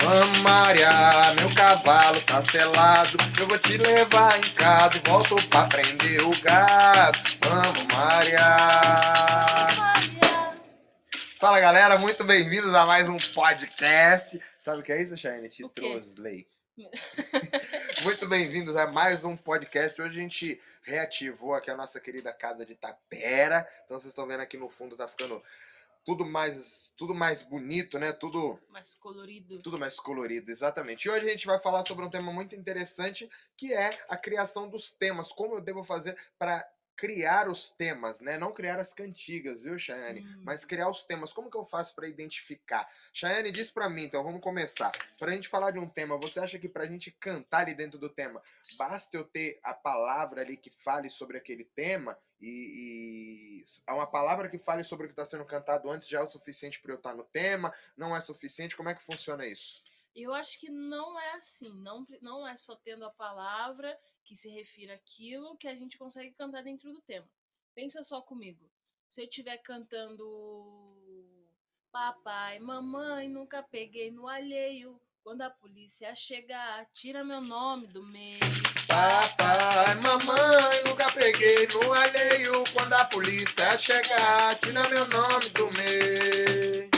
Vamos, Maria, meu cavalo tá selado. Eu vou te levar em casa e volto pra prender o gado. Vamos, Maria. Fala galera, muito bem-vindos a mais um podcast. Sabe o que é isso, Shane? Te? Trosley. muito bem-vindos a mais um podcast. Hoje a gente reativou aqui a nossa querida casa de Tapera. Então vocês estão vendo aqui no fundo tá ficando tudo mais, tudo mais bonito, né? Tudo mais colorido. tudo mais colorido, exatamente. E hoje a gente vai falar sobre um tema muito interessante, que é a criação dos temas. Como eu devo fazer para criar os temas, né? Não criar as cantigas, viu, Chayane? Sim. Mas criar os temas. Como que eu faço para identificar? Chayane, diz para mim, então vamos começar. Para a gente falar de um tema, você acha que para a gente cantar ali dentro do tema, basta eu ter a palavra ali que fale sobre aquele tema? E, e há uma palavra que fale sobre o que está sendo cantado antes já é o suficiente para eu estar no tema? Não é suficiente? Como é que funciona isso? Eu acho que não é assim. Não, não é só tendo a palavra que se refira àquilo que a gente consegue cantar dentro do tema. Pensa só comigo. Se eu estiver cantando Papai, mamãe, nunca peguei no alheio. Quando a polícia chegar, tira meu nome do meio. Papai, mamãe, nunca peguei no alheio. Quando a polícia chegar, tira meu nome do meio.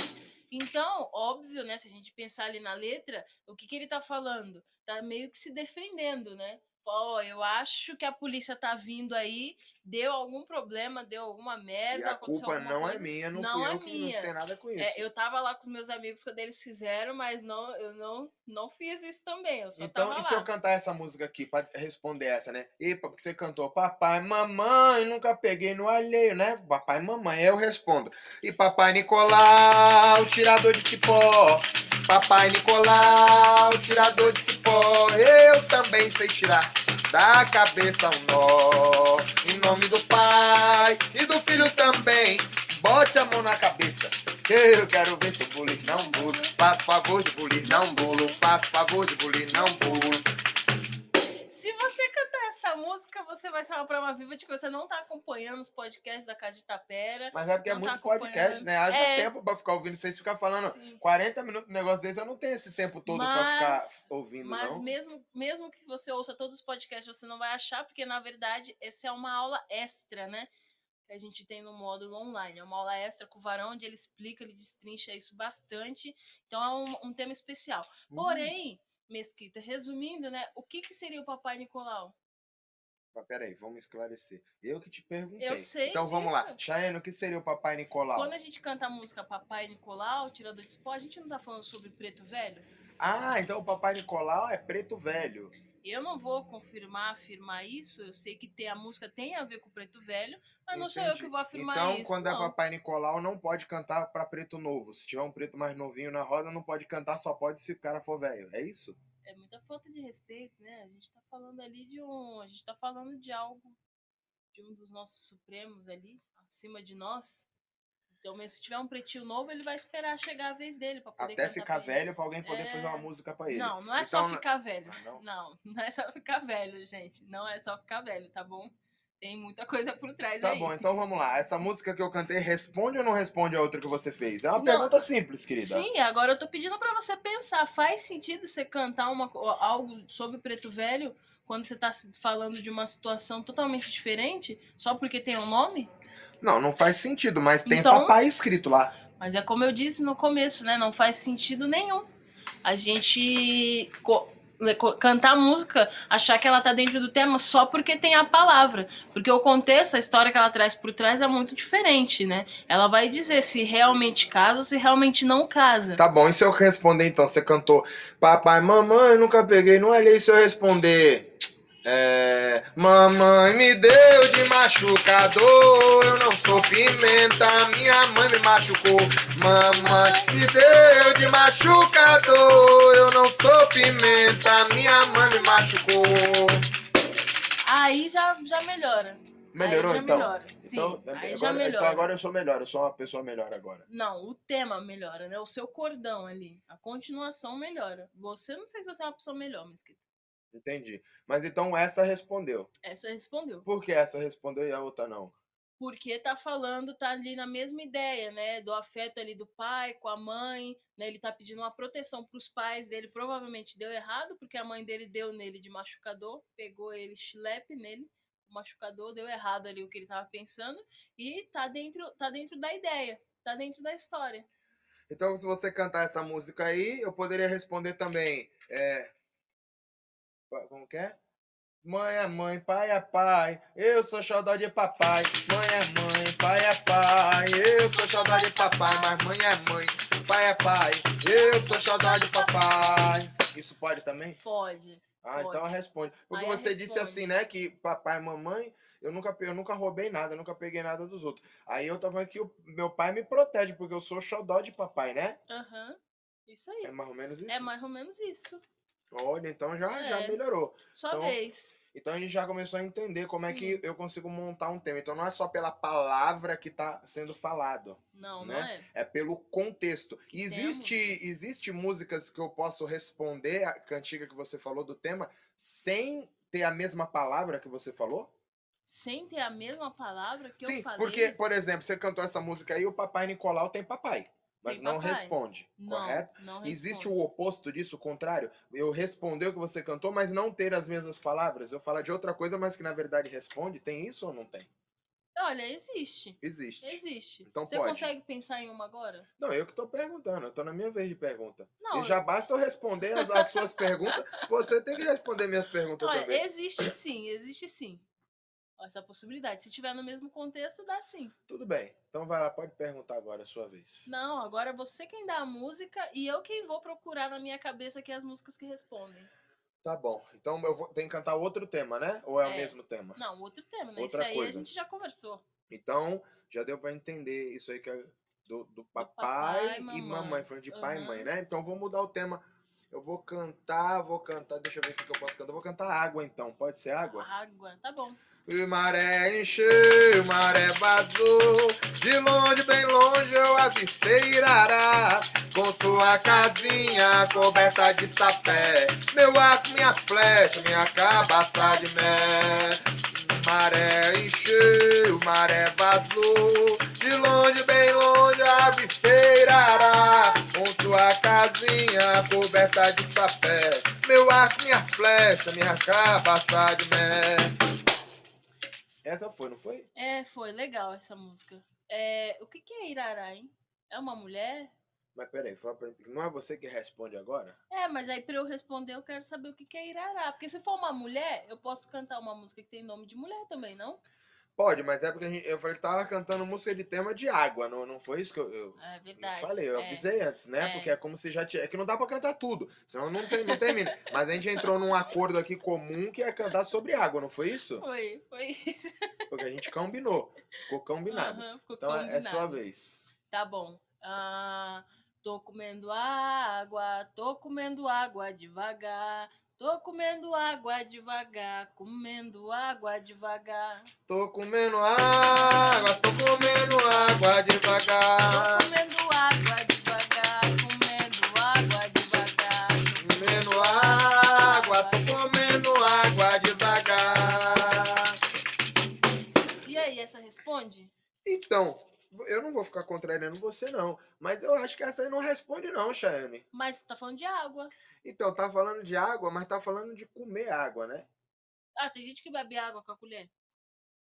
Então, óbvio, né? Se a gente pensar ali na letra, o que, que ele tá falando? Tá meio que se defendendo, né? Ó, eu acho que a polícia tá vindo aí, deu algum problema, deu alguma merda. E a culpa não é coisa. minha, não, Não fui é eu que minha. não tem nada com isso. É, eu tava lá com os meus amigos quando eles fizeram, mas não, eu não, não fiz isso também. Eu só Então, e se eu lá. cantar essa música aqui pra responder essa, né? E porque você cantou papai, mamãe, nunca peguei no alheio, né? Papai, mamãe, eu respondo. E papai Nicolau, tirador de cipó. Papai Nicolau, tirador de cipó. Eu também sei tirar da cabeça um nó. Em nome do pai e do filho também. Bote a mão na cabeça. Eu quero ver tu bulir, não bulo. Faz favor de bulir, não bulo. Faz favor de bulir, não bulo. Se você cantar essa música, você vai ser uma prova viva de que você não tá acompanhando os podcasts da Casa de Tapera. Mas é porque é tá muito podcast, acompanhando. né? Haja É. tempo pra ficar ouvindo. Vocês ficam falando Sim. 40 minutos de negócio desse, eu não tenho esse tempo todo pra ficar Mas- ouvindo, Mas não. mesmo, mesmo que você ouça todos os podcasts, você não vai achar, porque na verdade essa é uma aula extra, né? Que a gente tem no módulo online. É uma aula extra com o Varão, onde ele explica, ele destrincha isso bastante. Então é um, um tema especial. Porém, Mesquita, resumindo, né? O que, que seria o Papai Nicolau? Mas peraí, vamos esclarecer. Eu que te perguntei. Eu sei Então vamos lá. disso. Chayane, o que seria o Papai Nicolau? Quando a gente canta a música Papai Nicolau, Tirador de Pó, a gente não tá falando sobre preto velho? Ah, então o Papai Nicolau é preto velho. Eu não vou confirmar, afirmar isso. Eu sei que tem, a música tem a ver com o preto velho, mas não sou eu Entendi. que vou afirmar Então, isso. quando é não. Papai Nicolau, não pode cantar pra preto novo. Se tiver um preto mais novinho na roda, não pode cantar, só pode se o cara for velho. É isso? É muita falta de respeito, né? A gente tá falando ali de um. A gente tá falando de algo. De um dos nossos supremos ali, acima de nós. Então, se tiver um pretinho novo, ele vai esperar chegar a vez dele pra poder Até ficar pra velho pra alguém poder É. fazer uma música pra ele. Não, não é Então, só ficar velho. Ah, não? Não, não é só ficar velho, gente. Não é só ficar velho, tá bom? Tem muita coisa por trás Tá aí. bom, então vamos lá. Essa música que eu cantei responde ou não responde a outra que você fez? É uma Não. pergunta simples, querida. Sim, agora eu tô pedindo pra você pensar. Faz sentido você cantar uma, algo sobre preto velho quando você tá se- falando de uma situação totalmente diferente só porque tem um nome? Não, não faz sentido, mas tem Então- papai escrito lá. Mas é como eu disse no começo, né? Não faz sentido nenhum. A gente cantar música, achar que ela tá dentro do tema só porque tem a palavra. Porque o contexto, a história que ela traz por trás é muito diferente, né? Ela vai dizer se realmente casa ou se realmente não casa. Tá bom, e se eu responder então? Você cantou Papai, mamãe, nunca peguei, não olhei se eu responder. É, mamãe me deu de machucador, eu não sou pimenta, minha mãe me machucou. Mamãe me deu de machucador, eu não sou pimenta, minha mãe me machucou. Aí já, já melhora. Melhorou aí já então? melhora. Sim, então, aí agora, já melhora. então agora eu sou melhor, eu sou uma pessoa melhor agora. Não, o tema melhora, né? O seu cordão ali. A continuação melhora. Você, não sei se você é uma pessoa melhor, Mesquita. Entendi. Mas então essa respondeu. Essa respondeu. Por que essa respondeu e a outra não? Porque tá falando, tá ali na mesma ideia, né? Do afeto ali do pai com a mãe, né? Ele tá pedindo uma proteção pros pais dele. Provavelmente deu errado, porque a mãe dele deu nele de machucador, pegou ele, chilepe nele, machucador, deu errado ali o que ele tava pensando. E tá dentro, tá dentro da ideia, tá dentro da história. Então, se você cantar essa música aí, eu poderia responder também. É... Como que é? Mãe é mãe, pai é pai, eu sou xodó de papai. Mãe é mãe, pai é pai, eu sou xodó de papai. Mas mãe é mãe, pai é pai, eu sou xodó de papai. Isso pode também? Pode. Ah, Pode. então responde. Porque Aí você disse assim, né, que papai e mamãe, eu nunca, eu nunca roubei nada, eu nunca peguei nada dos outros. Aí eu tava que o meu pai me protege, porque eu sou xodó de papai, né? Aham. Isso aí. É mais ou menos isso? É mais ou menos isso. Olha, então já, já É. melhorou. Sua Então, vez. Então a gente já começou a entender como é que Sim. eu consigo montar um tema. Então não é só pela palavra que está sendo falado, Não, né? não é. é pelo contexto. Existe, existe músicas que eu posso responder a cantiga que você falou do tema sem ter a mesma palavra que você falou? Sem ter a mesma palavra que Sim, eu falei. porque, por exemplo, você cantou essa música aí, o Papai Nicolau tem papai, mas não responde, não, correto? Não Existe responde. o oposto disso, o contrário? Eu responder o que você cantou, mas não ter as mesmas palavras. Eu falar de outra coisa, mas que na verdade responde. Tem isso ou não tem? Olha, existe. Existe. Existe. Então Você pode. consegue pensar em uma agora? Não, eu que tô perguntando, eu tô na minha vez de pergunta. Não. e já basta eu responder as, as suas perguntas, você tem que responder minhas perguntas Olha, também. existe sim, existe sim. Essa possibilidade. Se tiver no mesmo contexto, dá sim. Tudo bem. Então vai lá, pode perguntar agora, a sua vez. Não, agora você quem dá a música e eu quem vou procurar na minha cabeça aqui as músicas que respondem. Tá bom. Então eu vou, tenho que cantar outro tema, né? Ou é, o É. mesmo tema? Não, outro tema, né? Outra Isso aí coisa. a gente já conversou. Então, já deu pra entender isso aí que é do, do papai, papai, e mamãe. mamãe. Falando de pai e mãe, né? Então vou mudar o tema. Eu vou cantar, vou cantar, deixa eu ver se que eu posso cantar. Eu vou cantar água então. Pode ser água? Água, tá bom. O maré encheu, o maré vazou. De longe, bem longe, eu avistei Irará. Com sua casinha coberta de sapé. Meu arco, minha flecha, minha cabaça de mel. Maré encheu, maré vazou. De longe, bem longe, eu avistei Irará. Com sua casinha coberta de sapé. Meu arco, minha flecha, minha cabaça de mel. Essa foi, não foi? É, foi legal essa música. É, o que, que é Irará, hein? É uma mulher? Mas peraí, fala pra- não é você que responde agora? É, mas aí pra eu responder eu quero saber o que, que é Irará. Porque se for uma mulher, eu posso cantar uma música que tem nome de mulher também, não? Pode, mas é porque a gente- eu falei que tava cantando música de tema de água, não, não foi isso que eu, eu, É eu verdade. falei, eu é. avisei antes, né? É. Porque é como se já tinha. É que não dá pra cantar tudo, senão não, tem, não termina. mas a gente entrou num acordo aqui comum que é cantar sobre água, não foi isso? Foi, foi isso. Porque a gente combinou. Ficou combinado. Aham, ficou Então é, é combinado. sua vez. Tá bom. Ah, tô comendo água, tô comendo água devagar. Tô comendo água devagar, comendo água devagar. Tô comendo água, tô comendo água Tô devagar. comendo água devagar, comendo água devagar. Comendo água, tô comendo água devagar. E aí, essa responde? Então, eu não vou ficar contrariando você, não. Mas eu acho que essa aí não responde, não, Chayane. Mas tá falando de água. Então, tá falando de água, mas tá falando de comer água, né? Ah, tem gente que bebe água com a colher.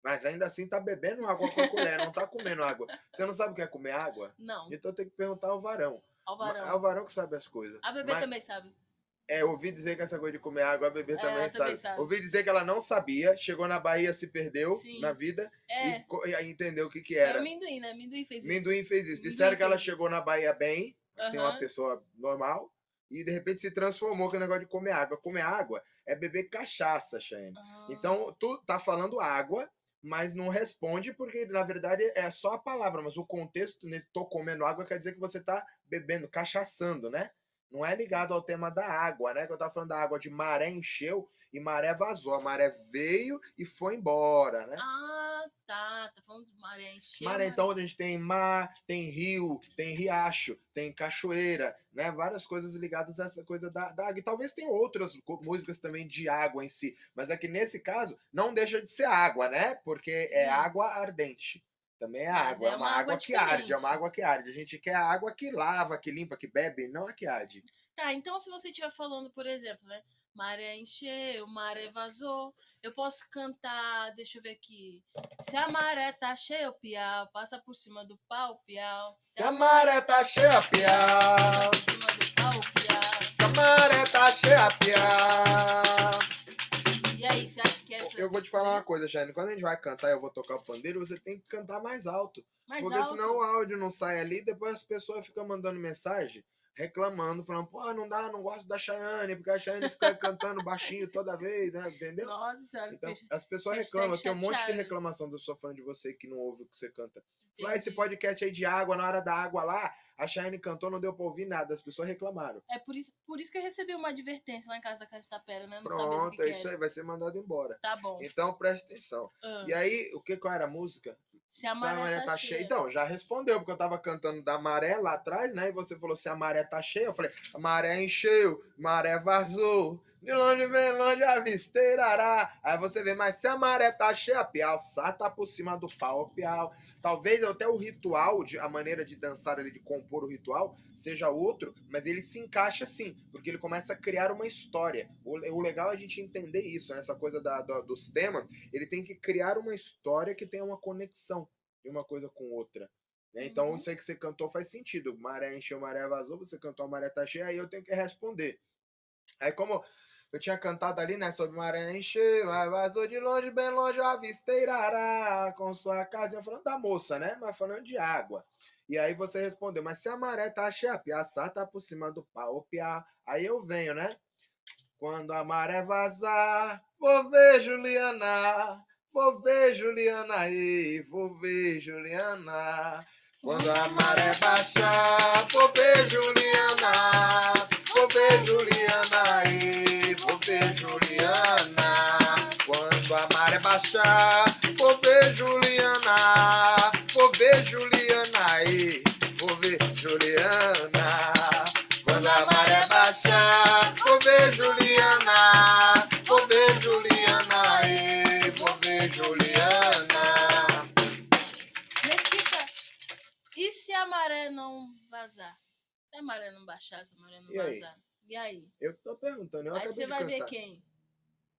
Mas ainda assim tá bebendo água com a colher, não tá comendo água. Você não sabe o que é comer água? Não, Então tem que perguntar ao varão. É alvarão. o varão que sabe as coisas. A bebê Mas- também sabe. É, ouvi dizer que essa coisa de comer água, bebê É, também, ela também sabe. sabe. Ouvi dizer que ela não sabia, chegou na Bahia, se perdeu Sim. na vida É, e, e entendeu o que que é era. amendoim, né? Amendoim fez isso. Minduim fez isso. Minduim Disseram que ela isso. chegou na Bahia bem, assim, uma Aham. pessoa normal, e de repente se transformou com o negócio de comer água. Comer água é beber cachaça, Shane. Ah, Então, tu tá falando água, mas não responde porque, na verdade, é só a palavra, mas o contexto, né, tô comendo água, quer dizer que você tá bebendo, cachaçando, né? Não é ligado ao tema da água, né? Que eu tava falando da água de maré encheu e maré vazou. A maré veio e foi embora, né? Ah, tá, tá falando de maré encher. Maré, então, onde a gente tem mar, tem rio, tem riacho, tem cachoeira, né? Várias coisas ligadas a essa coisa da, da água. E talvez tenha outras músicas também de água em si. Mas é que nesse caso, não deixa de ser água, né? Porque é Sim. água ardente. Também é água, é é uma, água, água que arde, é uma água que arde. A gente quer a água que lava, que limpa, que bebe, não a que arde. Tá, então se você estiver falando, por exemplo, né? Maré encheu, maré vazou. Eu posso cantar, deixa eu ver aqui. Se a maré tá cheia, o piau passa por cima do pau, piau. Se a maré tá cheia, piau. por cima do pau, piau. Se a maré tá cheia, piau. E aí, você acha que essa Eu vou te falar uma coisa, Jane. Quando a gente vai cantar e eu vou tocar o pandeiro, você tem que cantar mais alto. mais porque alto? senão o áudio não sai ali, depois as pessoas ficam mandando mensagem, reclamando, falando, pô, não dá, não gosto da Chayane, porque a Chayane fica cantando baixinho toda vez, né? Entendeu? Nossa senhora, Então, as pessoas reclamam, tem um monte de reclamação da sua fã de você que não ouve o que você canta. Fala, esse podcast aí de água, na hora da água lá, a Chayane cantou, não deu pra ouvir nada, as pessoas reclamaram. É por isso, por isso que eu recebi uma advertência lá em casa da Casa da Pera, né? Não Pronto, que, é que isso aí, vai ser mandado embora. Tá bom. Então presta atenção. Ah, E aí, o que qual era a música? se a Se maré, tá, cheia. Então, já respondeu, porque eu tava cantando da maré lá atrás, né? E você falou se a maré tá cheia. Eu falei, a maré encheu, maré vazou. De longe vem longe avisteirará. Aí você vê, mas se a maré tá cheia, piau, sá tá por cima do pau, piau. Talvez até o ritual, de, a maneira de dançar ali, de compor o ritual, seja outro, mas ele se encaixa sim, porque ele começa a criar uma história. O, o legal é a gente entender isso, né? essa coisa da- da- dos temas. Ele tem que criar uma história que tenha uma conexão de uma coisa com outra. né? Então, Uhum. aí que você cantou faz sentido. Maré encheu, maré vazou, você cantou a maré tá cheia, aí eu tenho que responder. Aí, como eu tinha cantado ali, né, sobre maré encheu, aí vazou de longe, bem longe, avisteirará, com sua casinha, falando da moça, né, mas falando de água. E aí você respondeu, mas se a maré tá cheia, piaçá tá por cima do pau, piá. Aí eu venho, né? Quando a maré vazar, vou ver Juliana, vou ver Juliana aí, vou ver Juliana. Quando a maré baixar, vou ver Juliana, vou ver Juliana aí, ver Juliana. Quando a maré baixar, vou ver Juliana, vou ver Juliana aí, vou ver Juliana. Quando a maré baixar, vou ver Juliana, vou ver Juliana aí, vou ver Juliana. Me explica. E se a maré não vazar? Se a maré não baixar, se a maré não E aí? E aí? Eu tô perguntando, eu aí você vai ver quem?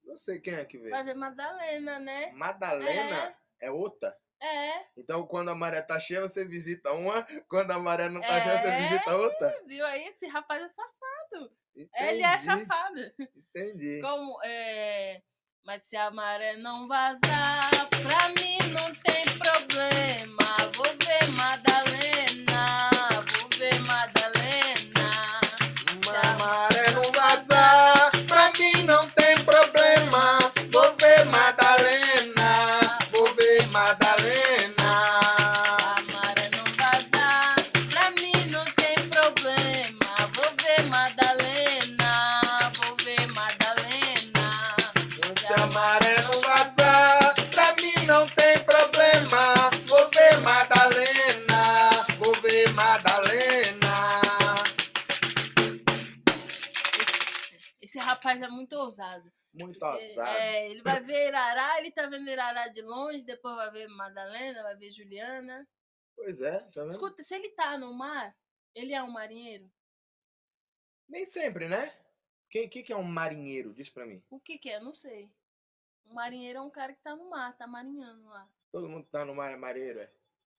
Não sei quem é que veio. Vai ver Madalena, né? Madalena é outra? É, Então, quando a maré tá cheia, você visita uma. Quando a maré não tá cheia, você É. visita outra. viu aí? Esse rapaz é safado. Entendi, Ele é safado. Entendi. Como, é... Mas se a maré não vazar, pra mim não tem problema. Vou ver Madalena, vou ver Madalena. É muito ousado. Muito É, ousado. é, ele vai ver Irará, ele tá vendo Irará de longe, depois vai ver Madalena, vai ver Juliana. Pois é, tá vendo? Escuta, se ele tá no mar, ele é um marinheiro? Nem sempre, né? Quem que, que é um marinheiro? Diz pra mim. O que que é? Não sei. Um marinheiro é um cara que tá no mar, tá marinhando lá. Todo mundo que tá no mar é marinheiro, é?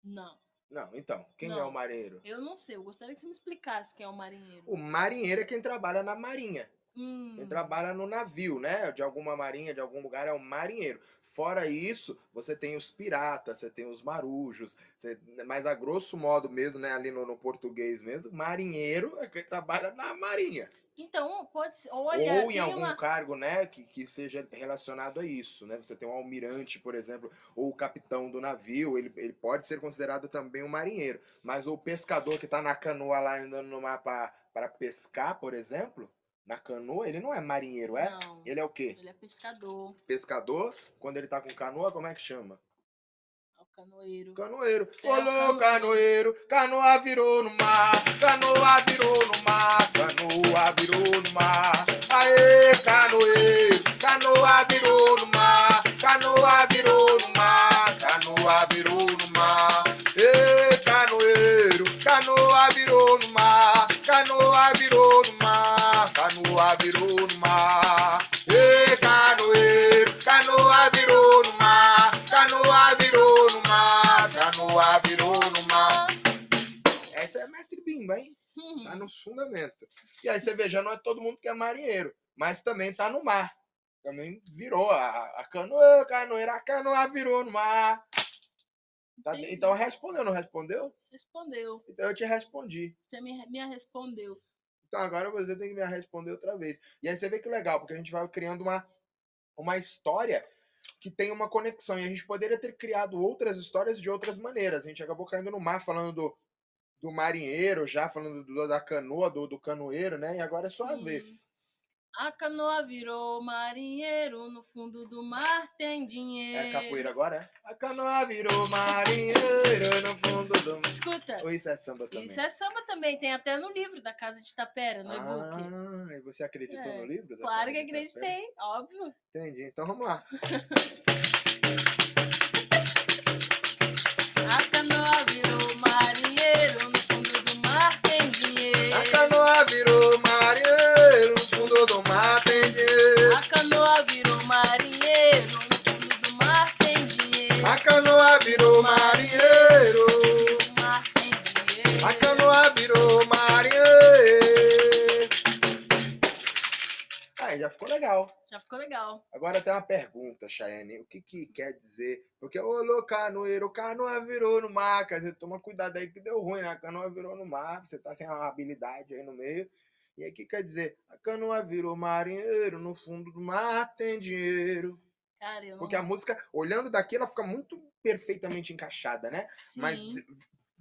Não, Não, então, quem é Não. o marinheiro? eu não sei. Eu gostaria que você me explicasse quem é o marinheiro. O marinheiro é quem trabalha na marinha. Hum, Quem trabalha no navio, né? De alguma marinha, de algum lugar, é o marinheiro. Fora isso, você tem os piratas, você tem os marujos, você- mas a grosso modo mesmo, né? Ali no, no português mesmo, marinheiro é quem trabalha na marinha. Então, pode ser. Olha, Ou em algum uma... cargo, né, que, que seja relacionado a isso, né? Você tem um almirante, por exemplo, ou o capitão do navio, ele, ele pode ser considerado também um marinheiro. Mas o pescador que tá na canoa lá andando no mar para pescar, por exemplo, na canoa, ele não é marinheiro, é? Não, Ele é o quê? ele é pescador. Pescador, quando ele tá com canoa, como é que chama? canoeiro. Canoeiro. É, Olô, canoeiro. canoeiro, canoa virou no mar, canoa virou no mar, canoa virou no mar. Aê, canoeiro, canoa virou no mar, canoa virou no mar, canoa virou no mar. Canoa virou no mar. Ê, canoeiro, canoa virou no mar, canoa virou no mar, canoa virou no mar. Essa é mestre Bimba, hein? Uhum. Tá nos fundamentos. E aí você vê, já não é todo mundo que é marinheiro, mas também tá no mar. Também virou a, a canoa, canoeira, a canoa virou no mar. Tá- então respondeu, não respondeu? Respondeu. Então eu te respondi. Você me, me respondeu. Então agora você tem que me responder outra vez. E aí você vê que legal, porque a gente vai criando uma, uma história que tem uma conexão. E a gente poderia ter criado outras histórias de outras maneiras. A gente acabou caindo no mar falando do, do marinheiro, já falando do- da canoa, do, do canoeiro, né? E agora é sua Sim. vez. A canoa virou marinheiro, no fundo do mar tem dinheiro. É capoeira agora, é? A canoa virou marinheiro no fundo do... Escuta, Ou isso é samba também? isso é samba também, tem até no livro da Casa de Tapera, no e-book. Ah, e você acreditou É, no livro? Claro que acreditei, óbvio. Entendi. Então vamos lá. Aí já ficou legal. Já ficou legal. Agora tem uma pergunta, Chayane. O que, que quer dizer? Porque, ô, louco, canoeiro, o canoa virou no mar. Quer dizer, toma cuidado aí que deu ruim, né? A canoa virou no mar. Você tá sem uma habilidade aí no meio. E aí, o que quer dizer? A canoa virou marinheiro, no fundo do mar tem dinheiro. Cara, não... Porque a música, olhando daqui, ela fica muito perfeitamente encaixada, né? Sim. Mas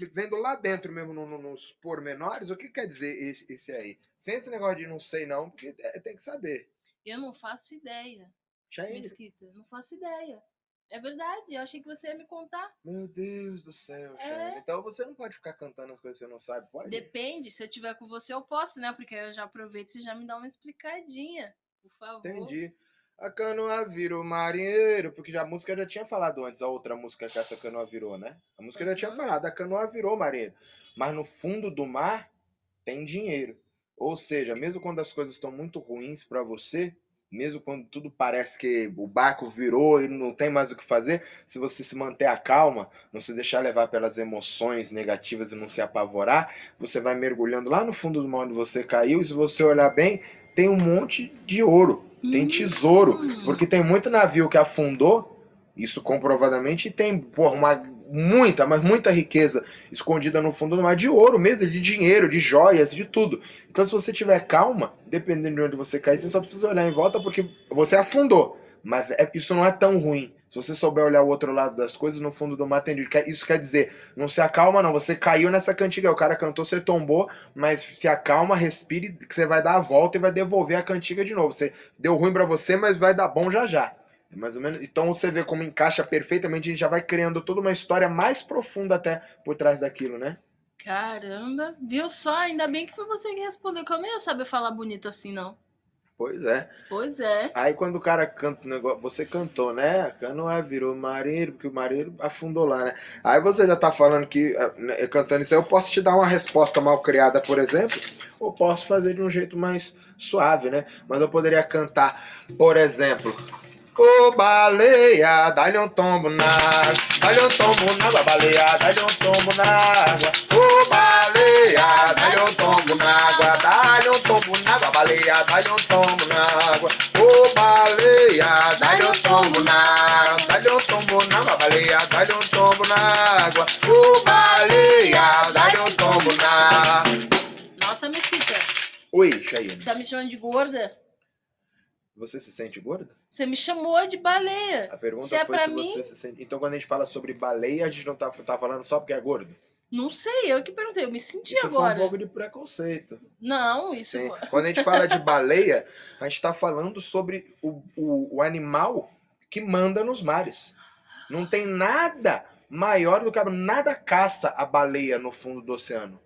vendo lá dentro mesmo, no- no- nos pormenores, o que quer dizer esse, esse aí? Sem esse negócio de não sei não, porque é- tem que saber. Eu não faço ideia, Chayane, Mesquita. Não faço ideia. É verdade, eu achei que você ia me contar. Meu Deus do céu, É. Então você não pode ficar cantando as coisas que você não sabe, pode? Depende, se eu tiver com você eu posso, né? Porque eu já aproveito e você já me dá uma explicadinha. Por favor. Entendi. A canoa virou marinheiro, porque a música já tinha falado antes, a outra música que essa canoa virou, né? A música já tinha Uhum. falado, a canoa virou marinheiro. Mas no fundo do mar tem dinheiro. Ou seja, mesmo quando as coisas estão muito ruins pra você, mesmo quando tudo parece que o barco virou e não tem mais o que fazer, se você se manter a calma, não se deixar levar pelas emoções negativas e não se apavorar, você vai mergulhando lá no fundo do mar onde você caiu, e se você olhar bem, tem um monte de ouro, tem Hum. tesouro, porque tem muito navio que afundou, isso comprovadamente, e tem porra, uma, muita, mas muita riqueza escondida no fundo do mar de ouro mesmo, de dinheiro, de joias, de tudo. Então, se você tiver calma, dependendo de onde você cair, você só precisa olhar em volta porque você afundou. Mas é- isso não é tão ruim. Se você souber olhar o outro lado das coisas, no fundo do mar tem. Quer- Isso quer dizer, não se acalma, não. Você caiu nessa cantiga. O cara cantou, você tombou, mas se acalma, respire, que você vai dar a volta e vai devolver a cantiga de novo. Você deu ruim pra você, mas vai dar bom já já. É mais ou menos. Então você vê como encaixa perfeitamente, a gente já vai criando toda uma história mais profunda até por trás daquilo, né? Caramba, viu só? Ainda bem que foi você que respondeu, que eu nem ia saber falar bonito assim, não. Pois é. Pois é. Aí quando o cara canta o negócio, você cantou, né? A canoa virou marinheiro, porque o marinheiro afundou lá, né? Aí você já tá falando que, ah, né, cantando isso aí, eu posso te dar uma resposta mal criada, por exemplo, ou posso fazer de um jeito mais suave, né? Mas eu poderia cantar, por exemplo. Ô baleia, dá-lhe um tombo na água, dá-lhe um tombo na água, baleia, dá-lhe um tombo na água. Ô baleia, dá-lhe um tombo na água, dá-lhe um tombo na água, baleia, dá-lhe um tombo na água. Ô baleia, dá-lhe um tombo na água, dá-lhe um tombo na água, baleia, dá-lhe um tombo na água. Ô baleia, dá-lhe um tombo na Nossa, Mesquita, Oi, Chayane, tá me chamando de gorda? você se sente gorda? Você me chamou de baleia. A pergunta Se é foi se mim- você se sente. Então, quando a gente fala sobre baleia, a gente não tá, tá falando só porque é gordo? Não sei, eu que perguntei, eu me senti Isso agora. foi um pouco de preconceito. Não, isso Sim. foi. Quando a gente fala de baleia, a gente tá falando sobre o, o, o animal que manda nos mares. Não tem nada maior do que a nada caça a baleia no fundo do oceano.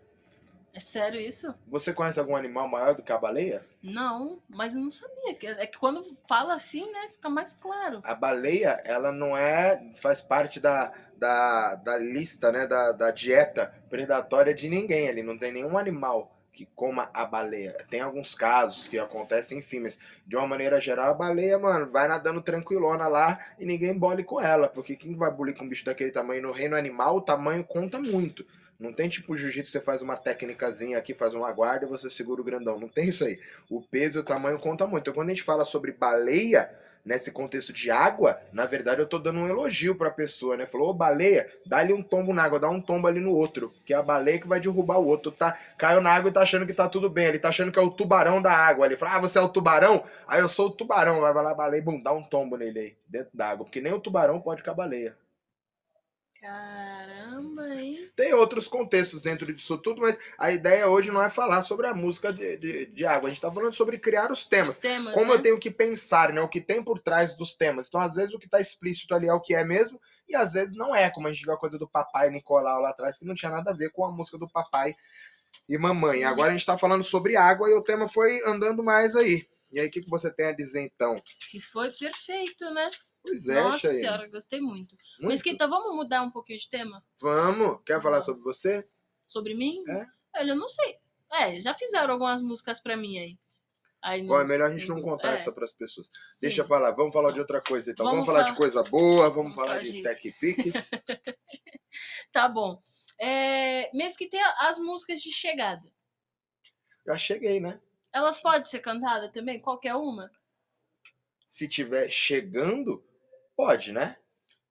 É sério isso? Você conhece algum animal maior do que a baleia? Não, mas eu não sabia. É que quando fala assim, né, fica mais claro. A baleia, ela não é, faz parte da, da, da lista, né, da, da dieta predatória de ninguém ali. Não tem nenhum animal que coma a baleia. Tem alguns casos que acontecem, enfim, mas de uma maneira geral, a baleia, mano, vai nadando tranquilona lá e ninguém bole com ela. Porque quem vai bulir com um bicho daquele tamanho no reino animal, o tamanho conta muito. Não tem tipo jiu-jitsu, você faz uma técnicazinha aqui, faz uma guarda e você segura o grandão. Não tem isso aí. O peso e o tamanho conta muito. Então quando a gente fala sobre baleia, nesse contexto de água, na verdade eu tô dando um elogio pra pessoa, né? Falou, ô baleia, dá-lhe um tombo na água, dá um tombo ali no outro, que é a baleia que vai derrubar o outro. Tá, caiu na água e tá achando que tá tudo bem, ele tá achando que é o tubarão da água. Ele fala, ah, você é o tubarão? Aí eu sou o tubarão, vai lá, baleia, bum, dá um tombo nele aí, dentro da água, porque nem o tubarão pode com a baleia. Caramba, hein? Tem outros contextos dentro disso tudo, mas a ideia hoje não é falar sobre a música de, de, de água, a gente tá falando sobre criar os temas Os temas, como né? eu tenho que pensar, né? O que tem por trás dos temas. Então, às vezes, o que está explícito ali é o que é mesmo, e às vezes não é, como a gente viu a coisa do papai Nicolau lá atrás, que não tinha nada a ver com a música do papai e mamãe. Agora a gente está falando sobre água e o tema foi andando mais aí. E aí, o que, que você tem a dizer então? Que foi perfeito, né? Pois é, Nossa Chayane. senhora, gostei muito. Muito. Mesquita, vamos mudar um pouquinho de tema? Vamos. Quer falar sobre você? Sobre mim? É. Olha, eu não sei. É, já fizeram algumas músicas pra mim aí. aí Bom, é melhor a gente não contar é, essa para as pessoas. sim. Deixa pra lá. Vamos falar de outra coisa então. Vamos, Vamos falar de coisa boa, vamos, Vamos falar de tech pics. Tá bom. É, Mesquita, as músicas de chegada. Já cheguei, né? Elas podem ser cantadas também? Qualquer uma? Se tiver chegando, pode, né?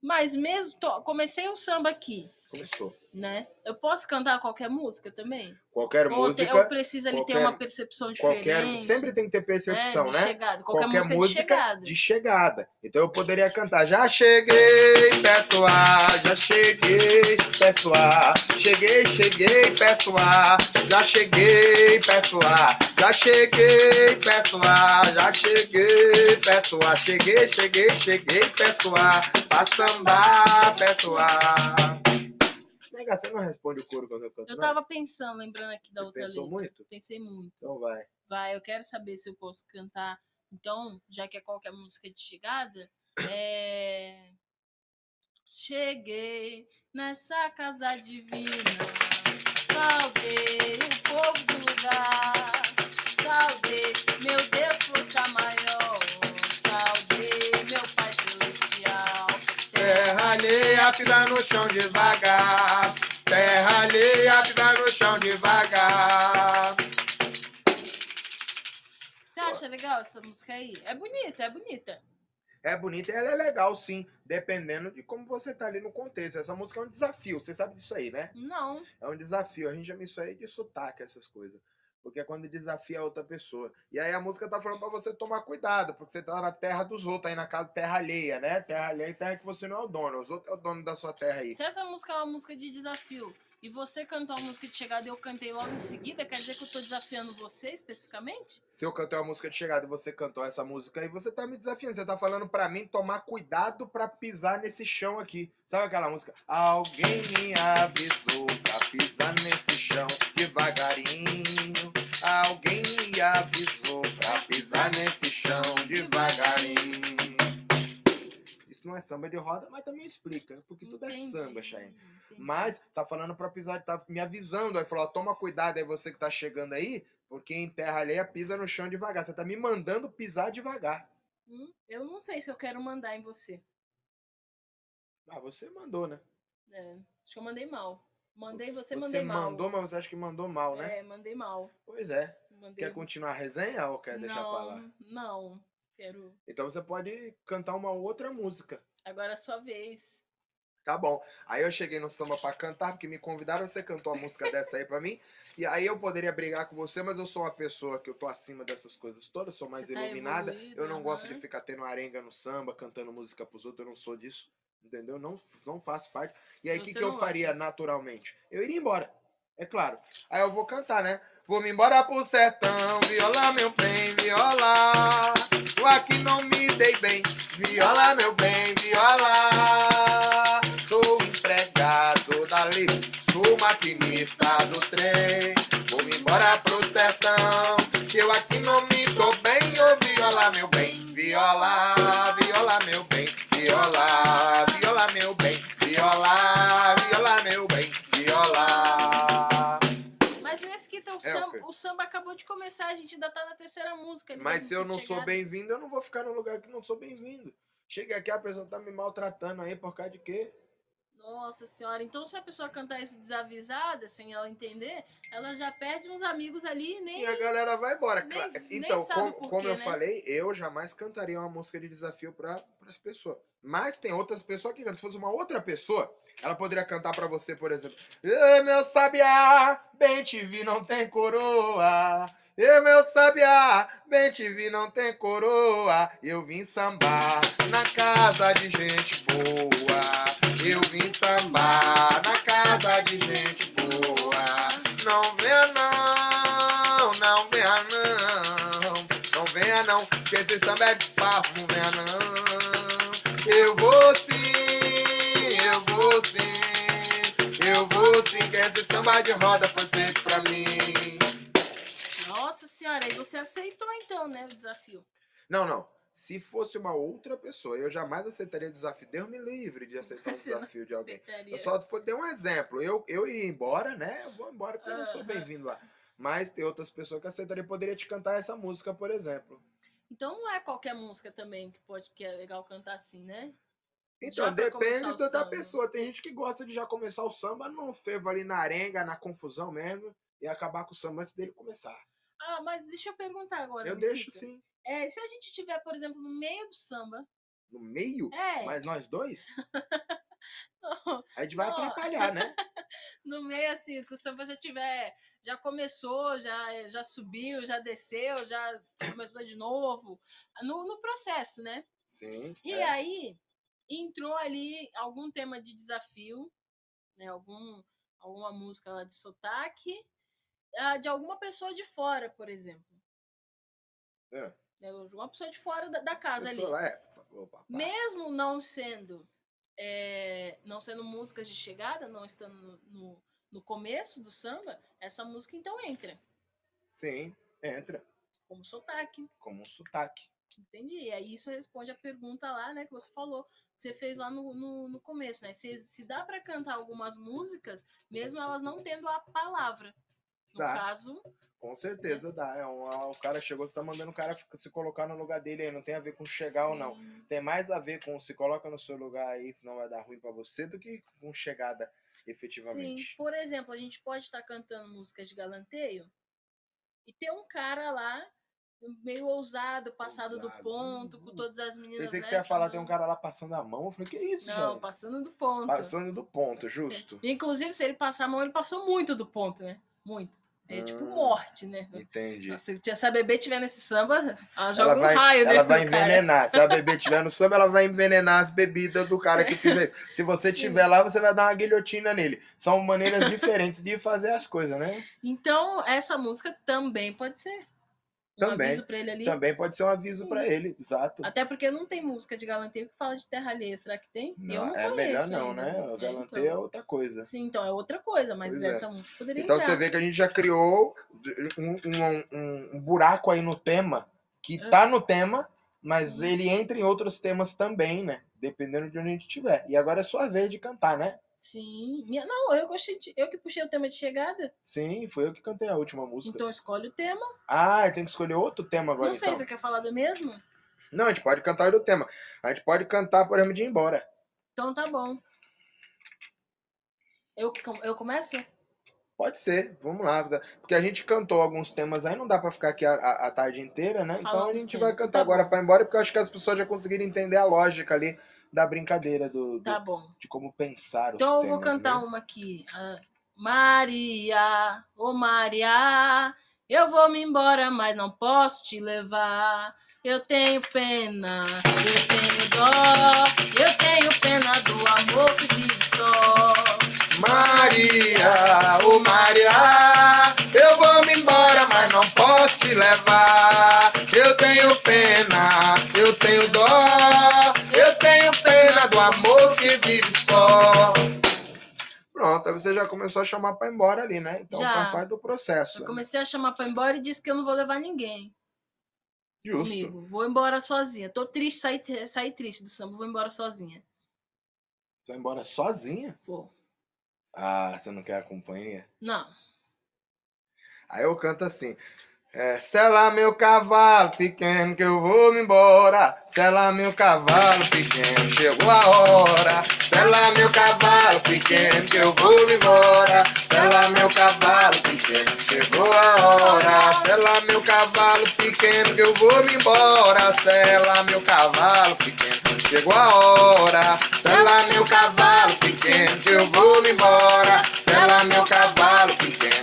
Mas mesmo. comecei o samba aqui, Começou. né? Eu posso cantar qualquer música também? Qualquer Ou música. eu preciso ali ter qualquer- uma percepção diferente? Qualquer, sempre tem que ter percepção, é, né? Chegada. Qualquer, Qualquer, música, de chegada. de chegada. Então eu poderia cantar: Já cheguei, pessoal, já cheguei, pessoal. Cheguei, cheguei, pessoal. Já cheguei, pessoal. Já cheguei, pessoal. Já cheguei, pessoal. Cheguei, cheguei, cheguei, pessoal. Pra sambar, pessoal. Nega, você não responde o coro quando eu canto. Eu não? tava pensando, lembrando aqui da Você outra pensou letra. muito? Pensei muito. Então vai. Vai, eu quero saber se eu posso cantar. Então, já que é qualquer música de chegada, é. Cheguei nessa casa divina, saudei o povo do lugar, pisa no chão devagar. Terra alheia, pisa no chão devagar. Você acha legal essa música aí? É bonita, é bonita. É bonita e ela é legal, sim, dependendo de como você tá ali no contexto. Essa música é um desafio, você sabe disso aí, né? Não, É um desafio. A gente chama isso aí de sotaque, essas coisas. Porque é quando desafia a outra pessoa. E aí a música tá falando pra você tomar cuidado, porque você tá na terra dos outros, aí na casa terra alheia, né? Terra alheia é terra que você não é o dono. Os outros é o dono da sua terra aí. Se essa música é uma música de desafio e você cantou uma música de chegada e eu cantei logo em seguida, quer dizer que eu tô desafiando você especificamente? Se eu cantei uma música de chegada e você cantou essa música aí, você tá me desafiando. Você tá falando pra mim tomar cuidado pra pisar nesse chão aqui. Sabe aquela música? Alguém me avisou pra pisar nesse chão devagarinho. Alguém me avisou pra pisar nesse chão devagarinho. Isso não é samba de roda, mas também explica. Porque tudo é Entendi, samba, Chayenne. entendi. Mas tá falando pra pisar, tá me avisando. Aí falou: toma cuidado aí, você que tá chegando aí, porque em terra alheia pisa no chão devagar. Você tá me mandando pisar devagar. Hum, eu não sei se eu quero mandar em você. Ah, você mandou, né? É, acho que eu mandei mal. Mandei você, Você mandei mal. mandou, mas você acha que mandou mal, né? É, mandei mal. Pois é. Mandei... Quer continuar a resenha ou quer deixar pra lá? não, Então você pode cantar uma outra música. Agora é a sua vez. Tá bom. Aí eu cheguei no samba pra cantar, porque me convidaram, você cantou a música dessa aí pra mim. E aí eu poderia brigar com você, mas eu sou uma pessoa que eu tô acima dessas coisas todas, sou mais Você tá iluminada. evoluído, eu não gosto de ficar tendo arenga no samba, cantando música pros outros, eu não sou disso. Entendeu? Não, não faço parte. E aí o que, que eu não faria gosta. naturalmente? Eu iria embora. É claro. Aí eu vou cantar, né? Vou me embora pro sertão, viola meu bem, viola. Eu aqui não me dei bem, viola meu bem, viola. Tô maquinista do trem. Vou me embora pro sertão, que eu aqui não me dou bem. Ô viola, meu bem, viola, viola, meu bem, viola, viola, meu bem, viola, Mesquita, o, É, samba, o samba acabou de começar, a gente ainda tá na terceira música. Mas se eu não sou bem-vindo, eu não vou ficar no lugar que não sou bem-vindo. Chega aqui, a pessoa tá me maltratando aí por causa de quê? Nossa senhora, então se a pessoa cantar isso desavisada, sem ela entender, ela já perde uns amigos ali e nem. E a galera vai embora. nem- Cla- nem Então, como, por como eu né? falei, eu jamais cantaria uma música de desafio para as pessoas. Mas tem outras pessoas que cantam. Se fosse uma outra pessoa, ela poderia cantar pra você, por exemplo. Ê, meu sabiá, bem te vi, não tem coroa. Ê, meu sabiá, bem te vi, não tem coroa. Eu vim sambar na casa de gente boa. Eu vim sambar na casa de gente boa. Não venha não, não venha não, não venha não, que esse samba é de papo, não venha não. Eu vou sim, eu vou sim, eu vou sim, que esse samba de roda foi feito pra mim. Nossa senhora, aí você aceitou então, né, o desafio. Não, não. Se fosse uma outra pessoa, eu jamais aceitaria o desafio. Deus me livre de aceitar não desafio de alguém. Eu só dar um exemplo. Eu, eu iria embora, né? Eu vou embora porque eu não sou bem-vindo lá. Mas tem outras pessoas que aceitariam. Poderia te cantar essa música, por exemplo. Então não é qualquer música também que pode que é legal cantar assim, né? Então, depende o da, samba. pessoa. Tem gente que gosta de já começar o samba no fervo ali na arenga, na confusão mesmo, e acabar com o samba antes dele começar. Ah, mas deixa eu perguntar agora. eu deixo sim. É, se a gente tiver, por exemplo, no meio do samba. No meio? É, Mas nós dois? não, A gente vai Não. atrapalhar, né? no meio assim, que o samba já tiver. Já começou, já, já subiu, já desceu, já começou de novo. No, no processo, né? Sim. E é. aí entrou ali algum tema de desafio, né? Algum, alguma música lá de sotaque, ah, de alguma pessoa de fora, por exemplo. É. De Uma pessoa de fora da, da casa ali. Lá, é, papai. Mesmo não sendo é, não sendo músicas de chegada, não estando no, no, no começo do samba, essa música então entra Sim, entra como sotaque. como um sotaque. Entendi. E aí isso responde a pergunta lá, né, que você falou, que você fez lá no, no, no começo, né? Se, se dá pra cantar algumas músicas, mesmo elas não tendo a palavra. No Dá. caso, Com certeza dá. É um, o cara chegou, você tá mandando o cara se colocar no lugar dele aí. Não tem a ver com chegar ou não. sim. Tem mais a ver com se coloca no seu lugar aí, senão vai dar ruim pra você, do que com chegada Sim, efetivamente. por exemplo, a gente pode estar cantando músicas de galanteio e ter um cara lá meio ousado, passado do Ousado. ponto, com todas as meninas. Pensei que né, você ia falar, tem um cara lá passando a mão. Eu falei, que isso, Não, velho? passando do ponto. Passando do ponto, justo. Inclusive, se ele passar a mão, ele passou muito do ponto, né? Muito. É tipo Ah. morte, né? Entendi. Se essa bebê tiver nesse samba, ela joga Ela um vai, raio ela dentro vai do cara. envenenar. Se a bebê tiver no samba, ela vai envenenar as bebidas do cara que fez isso. Se você Sim. tiver lá, você vai dar uma guilhotina nele. São maneiras diferentes de fazer as coisas, né? Então, essa música também pode ser. Um Também. aviso pra ele ali. Também pode ser um aviso pra ele, exato. Até porque não tem música de galanteio que fala de terra alheia. Será que tem? Eu não é conheço melhor não, ainda. né? O É, galanteio é então. outra coisa. Sim, então é outra coisa, mas Pois é. essa música poderia Então entrar. você vê que a gente já criou um, um- um- um buraco aí no tema, que Ah. tá no tema, mas Sim. ele entra em outros temas também, né? Dependendo de onde a gente estiver. E agora é sua vez de cantar, né? Sim. Não, eu gostei de... Eu que puxei o tema de chegada. Sim, foi eu que cantei a última música. Então escolhe o tema. Ah, tem que escolher outro tema agora, não sei, então. você quer falar do mesmo? Não, a gente pode cantar do tema. A gente pode cantar, por exemplo, de ir embora. Então tá bom. Eu, eu começo? Pode ser, vamos lá. Porque a gente cantou alguns temas aí, não dá pra ficar aqui a, a- a tarde inteira, né? então Falando a os gente vai cantar Tá agora ir embora, porque eu acho que as pessoas já conseguiram entender a lógica ali da brincadeira, do, do- Tá bom. de como pensar os Então eu temas. vou cantar né? uma aqui. Ah, Maria, ô Maria, eu vou me embora, mas não posso te levar. Eu tenho pena, eu tenho dó, eu tenho pena do amor que vive só. Maria, ô Maria, eu vou me embora, mas não posso te levar. Eu tenho pena, eu tenho dó, pena do amor que vive só. Pronto, aí você já começou a chamar pra ir embora ali, né? Então Já. faz parte do processo. Eu comecei a chamar pra ir embora e disse que eu não vou levar ninguém Justo. comigo. Vou embora sozinha. Tô triste, saí, saí triste do samba, vou embora sozinha. Vai embora sozinha? Vou. Ah, você não quer a companhia? Não. Aí eu canto assim. É, sela meu cavalo pequeno que eu vou me embora. Sela meu cavalo pequeno, chegou a hora. Sela meu cavalo pequeno que eu vou me embora. Sela meu cavalo pequeno, chegou a hora. Sela meu cavalo pequeno que eu vou me embora. Sela meu cavalo pequeno, chegou a hora. Sela meu cavalo pequeno que eu vou me embora. Sela meu cavalo pequeno,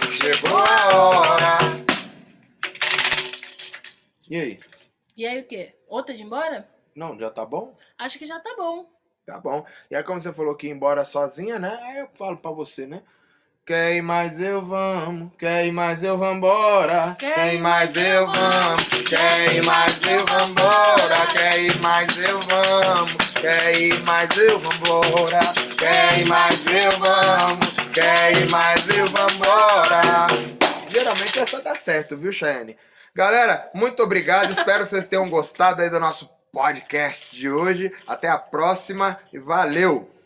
E aí? E aí o quê? Outra de ir embora? Não, já tá bom? Acho que já tá bom. Tá bom. E aí, como você falou que ia embora sozinha, né? Aí eu falo pra você, né? Quer ir mais eu vamos, quer ir mais eu vambora, quer ir mais eu vamos, quer ir mais eu vambora, quer ir mais eu vamos, quer ir mais eu vambora, quer ir mais eu vamos, quer ir mais eu vambora. Geralmente essa dá certo, viu, Cheyenne? Galera, muito obrigado. Espero que vocês tenham gostado aí do nosso podcast de hoje. Até a próxima e valeu!